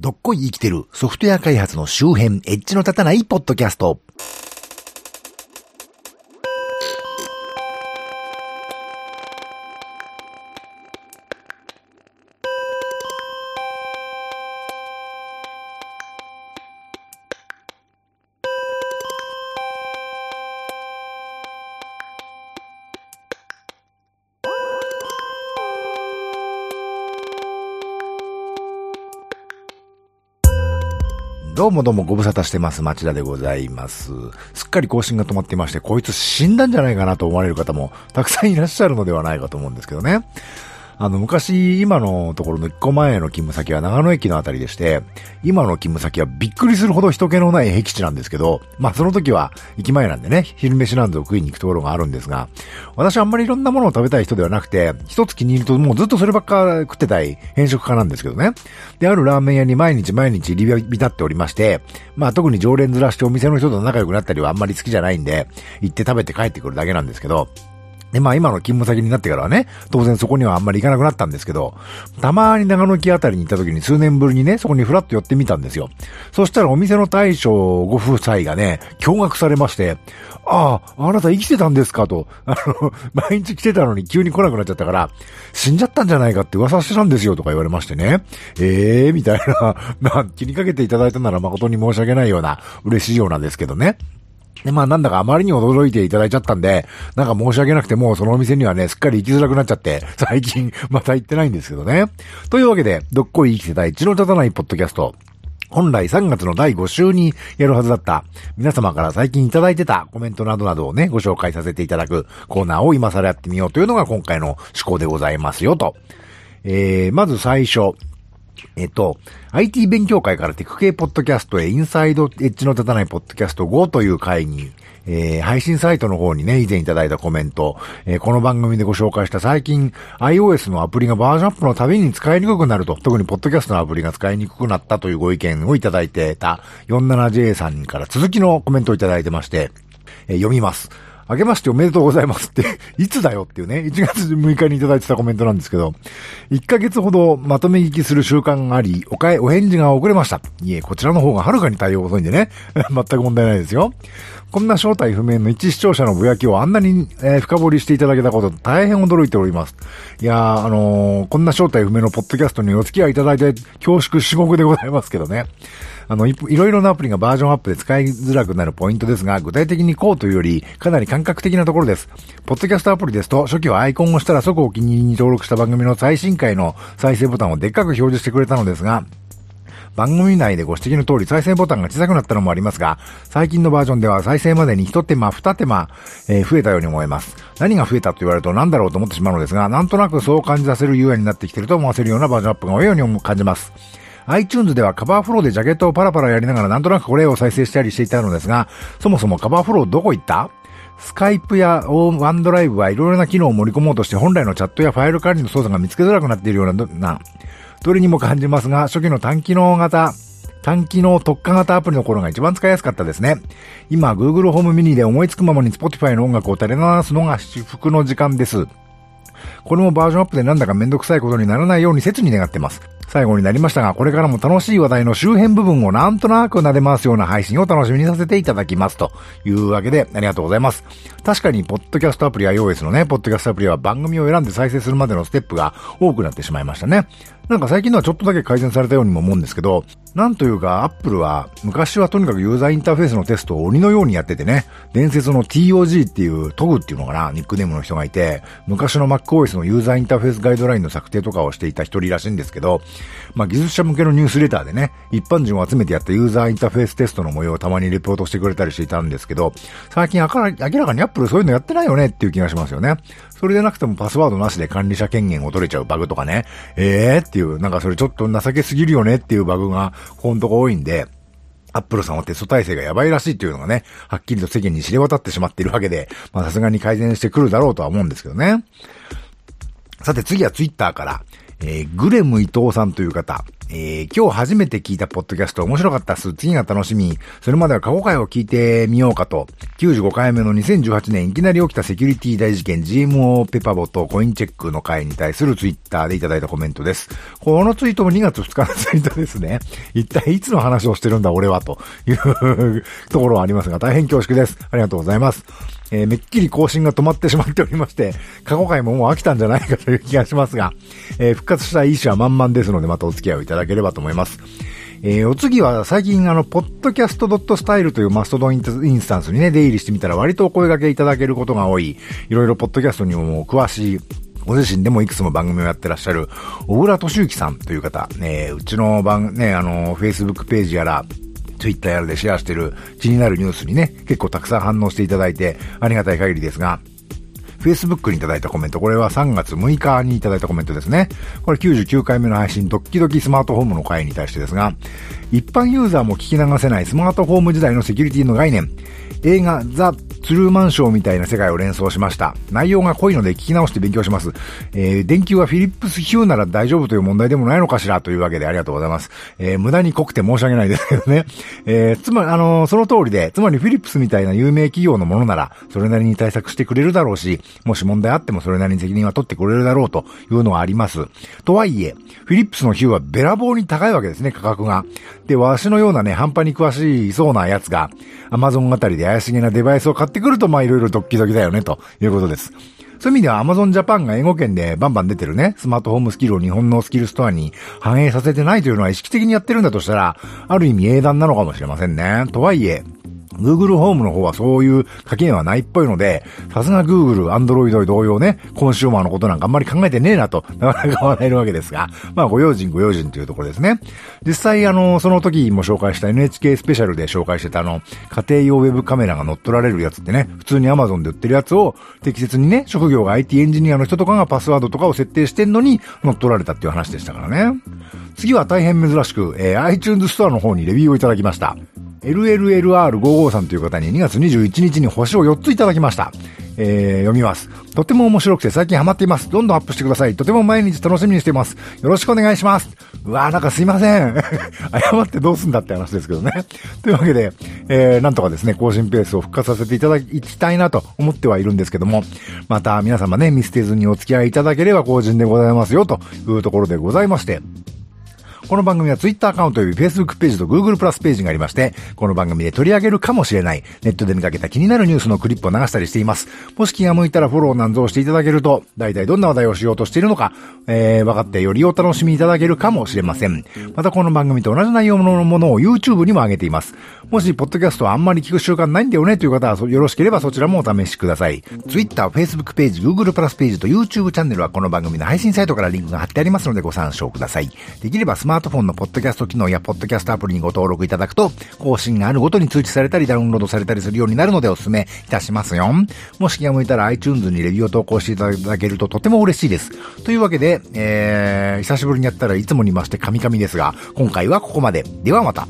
どっこい生きてるソフトウェア開発の周辺、エッジの立たないポッドキャスト。どうもどうもご無沙汰してます。町田でございます。すっかり更新が止まっていまして、こいつ死んだんじゃないかなと思われる方もたくさんいらっしゃるのではないかと思うんですけどね。あの、昔、今のところの1個前の勤務先は長野駅のあたりでして、今の勤務先はびっくりするほど人気のない僻地なんですけど、まあその時は駅前なんでね、昼飯なんぞ食いに行くところがあるんですが、私はあんまりいろんなものを食べたい人ではなくて、一つ気に入るともうずっとそればっか食ってたい変色家なんですけどね。で、あるラーメン屋に毎日毎日入り浸っておりまして、まあ特に常連ずらしてお店の人と仲良くなったりはあんまり好きじゃないんで、行って食べて帰ってくるだけなんですけど、で、まあ今の勤務先になってからはね、当然そこにはあんまり行かなくなったんですけど、たまに長野駅あたりに行った時に数年ぶりにね、そこにフラッと寄ってみたんですよ。そしたらお店の大将ご夫妻がね、驚愕されまして、ああ、あなた生きてたんですかと、あの、毎日来てたのに急に来なくなっちゃったから、死んじゃったんじゃないかって噂してたんですよとか言われましてね。ええー、みたいな、まあ気にかけていただいたなら誠に申し訳ないような嬉しいようなんですけどね。で、まあなんだかあまりに驚いていただいちゃったんで、なんか申し訳なくてもうそのお店にはね、すっかり行きづらくなっちゃって、最近また行ってないんですけどね。というわけで、どっこい生きてた一の立たないポッドキャスト。本来3月の第5週にやるはずだった皆様から最近いただいてたコメントなどなどをね、ご紹介させていただくコーナーを今更やってみようというのが今回の趣向でございますよと。えー、まず最初。えっと、IT 勉強会からテク系ポッドキャストへインサイドエッジの立たないポッドキャスト5という会に、えー、配信サイトの方にね、以前いただいたコメント、えー、この番組でご紹介した最近 iOS のアプリがバージョンアップのたびに使いにくくなると、特にポッドキャストのアプリが使いにくくなったというご意見をいただいてた 47J さんから続きのコメントをいただいてまして、えー、読みます。明けましておめでとうございますって、いつだよっていうね、1月6日にいただいてたコメントなんですけど、1ヶ月ほどまとめ聞きする習慣があり、おかえ、お返事が遅れました。いえ、こちらの方がはるかに対応遅いんでね、全く問題ないですよ。こんな正体不明の一視聴者のぼやきをあんなに、えー、深掘りしていただけたこと、大変驚いております。いやー、あのー、こんな正体不明のポッドキャストにお付き合いいただいて恐縮至極でございますけどね。あのい、いろいろなアプリがバージョンアップで使いづらくなるポイントですが、具体的にこうというより、かなり感覚的なところです。ポッドキャストアプリですと、初期はアイコンをしたら即お気に入りに登録した番組の最新回の再生ボタンをでっかく表示してくれたのですが、番組内でご指摘の通り再生ボタンが小さくなったのもありますが、最近のバージョンでは再生までに一手間二手間、えー、増えたように思えます。何が増えたと言われると何だろうと思ってしまうのですが、なんとなくそう感じさせる UI になってきてると思わせるようなバージョンアップが多いように感じます。iTunes ではカバーフローでジャケットをパラパラやりながらなんとなくこれを再生したりしていたのですが、そもそもカバーフローどこ行った？スカイプやワンドライブはいろいろな機能を盛り込もうとして本来のチャットやファイル管理の操作が見つけづらくなっているような、な、どれにも感じますが、初期の単機能型、単機能特化型アプリの頃が一番使いやすかったですね。今、Google ホームミニで思いつくままに Spotify の音楽を垂れ流すのが至福の時間です。これもバージョンアップでなんだかめんどくさいことにならないように切に願ってます。最後になりましたが、これからも楽しい話題の周辺部分をなんとなく撫で回すような配信を楽しみにさせていただきます。というわけで、ありがとうございます。確かに、ポッドキャストアプリ iOS のね、ポッドキャストアプリは番組を選んで再生するまでのステップが多くなってしまいましたね。なんか最近のはちょっとだけ改善されたようにも思うんですけど、なんというか、アップルは、昔はとにかくユーザーインターフェースのテストを鬼のようにやっててね、伝説の TOG っていう、トグっていうのかな、ニックネームの人がいて、昔の MacOS のユーザーインターフェースガイドラインの策定とかをしていた一人らしいんですけど、まあ、技術者向けのニュースレターでね、一般人を集めてやったユーザーインターフェーステストの模様をたまにレポートしてくれたりしていたんですけど、最近明らかにアップルそういうのやってないよねっていう気がしますよね。それでなくてもパスワードなしで管理者権限を取れちゃうバグとかね、えー？っていう、なんかそれちょっと情けすぎるよねっていうバグが、ここのとこ多いんで、アップルさんはテスト体制がやばいらしいっていうのがね、はっきりと世間に知れ渡ってしまっているわけで、まあさすがに改善してくるだろうとは思うんですけどね。さて次はツイッターから、えー、グレム伊藤さんという方。えー、今日初めて聞いたポッドキャスト面白かったっす。次が楽しみ。それまでは過去回を聞いてみようかと。95回目の2018年いきなり起きたセキュリティ大事件 GMO ペパボとコインチェックの回に対するツイッターでいただいたコメントです。このツイートも2月2日のツイートですね。一体いつの話をしてるんだ俺はというところはありますが大変恐縮です。ありがとうございます。えー、めっきり更新が止まってしまっておりまして、過去回ももう飽きたんじゃないかという気がしますが、えー、復活した意思は満々ですので、またお付き合いをいたただければと思います。えー、お次は最近あの、ポッドキャストドットスタイルというマストドンインスタンスにね、出入りしてみたら割とお声掛けいただけることが多い、いろいろポッドキャストにも詳しい、ご自身でもいくつも番組をやってらっしゃる、小倉敏之さんという方、ね、うちの番、ね、あの、Facebook ページやら、ツイッターやらでシェアしてる気になるニュースにね、結構たくさん反応していただいてありがたい限りですが、Facebook にいただいたコメント、これは3月6日にいただいたコメントですね。これ99回目の配信、ドッキドキスマートホームの回に対してですが、一般ユーザーも聞き流せないスマートフォーム時代のセキュリティの概念、映画ザ・ツルーマンショーみたいな世界を連想しました。内容が濃いので聞き直して勉強します。えー、電球はフィリップスヒューなら大丈夫という問題でもないのかしらというわけでありがとうございます。えー、無駄に濃くて申し訳ないですけどね。えー、つまり、あのー、その通りで、つまりフィリップスみたいな有名企業のものなら、それなりに対策してくれるだろうし、もし問題あってもそれなりに責任は取ってくれるだろうというのはあります。とはいえ、フィリップスのヒューはべらぼうに高いわけですね、価格が。で、わしのようなね、半端に詳しいそうなやつが、アマゾンあたりで怪しげなデバイスを買っててくると、まあいろいろドッキドキだよね、ということです。そういう意味では Amazon Japan が英語圏でバンバン出てるね、スマートホームスキルを日本のスキルストアに反映させてないというのは意識的にやってるんだとしたら、ある意味英断なのかもしれませんね。とはいえ、Google ホームの方はそういう書きはないっぽいので、さすが Google、Android 同様ね、コンシューマーのことなんかあんまり考えてねえなと、なかなか笑えるわけですが、まあご用心ご用心というところですね。実際あの、その時も紹介した NHK スペシャルで紹介してたあの、家庭用ウェブカメラが乗っ取られるやつってね、普通に Amazon で売ってるやつを適切にね、職業が IT エンジニアの人とかがパスワードとかを設定してんのに乗っ取られたっていう話でしたからね。次は大変珍しく、えー、iTunes ストアの方にレビューをいただきました。LLLR55 さんという方に2月21日に星を4ついただきました。えー、読みます。とても面白くて最近ハマっています。どんどんアップしてください。とても毎日楽しみにしています。よろしくお願いします。うわーなんかすいません。謝ってどうすんだって話ですけどね。というわけで、えー、なんとかですね、更新ペースを復活させていただきたいなと思ってはいるんですけども、また皆様ね、見捨てずにお付き合いいただければ更新でございますよというところでございまして、この番組は Twitter アカウントより Facebook ページと Google プラスページがありまして、この番組で取り上げるかもしれない、ネットで見かけた気になるニュースのクリップを流したりしています。もし気が向いたらフォローなんぞをしていただけると、大体どんな話題をしようとしているのか、えー、分かってよりお楽しみいただけるかもしれません。またこの番組と同じ内容のものを YouTube にも上げています。もし、ポッドキャストはあんまり聞く習慣ないんだよねという方は、よろしければそちらもお試しください。Twitter、Facebook ページ、Google プラスページと YouTube チャンネルはこの番組の配信サイトからリンクが貼ってありますのでご参照ください。できればスママートフォンのポッドキャスト機能やポッドキャストアプリにご登録いただくと、更新があるごとに通知されたりダウンロードされたりするようになるのでお勧めいたしますよ。もし気が向いたら iTunes にレビューを投稿していただけるととても嬉しいです。というわけで、えー、久しぶりにやったらいつもに増してカミカミですが、今回はここまで。ではまた。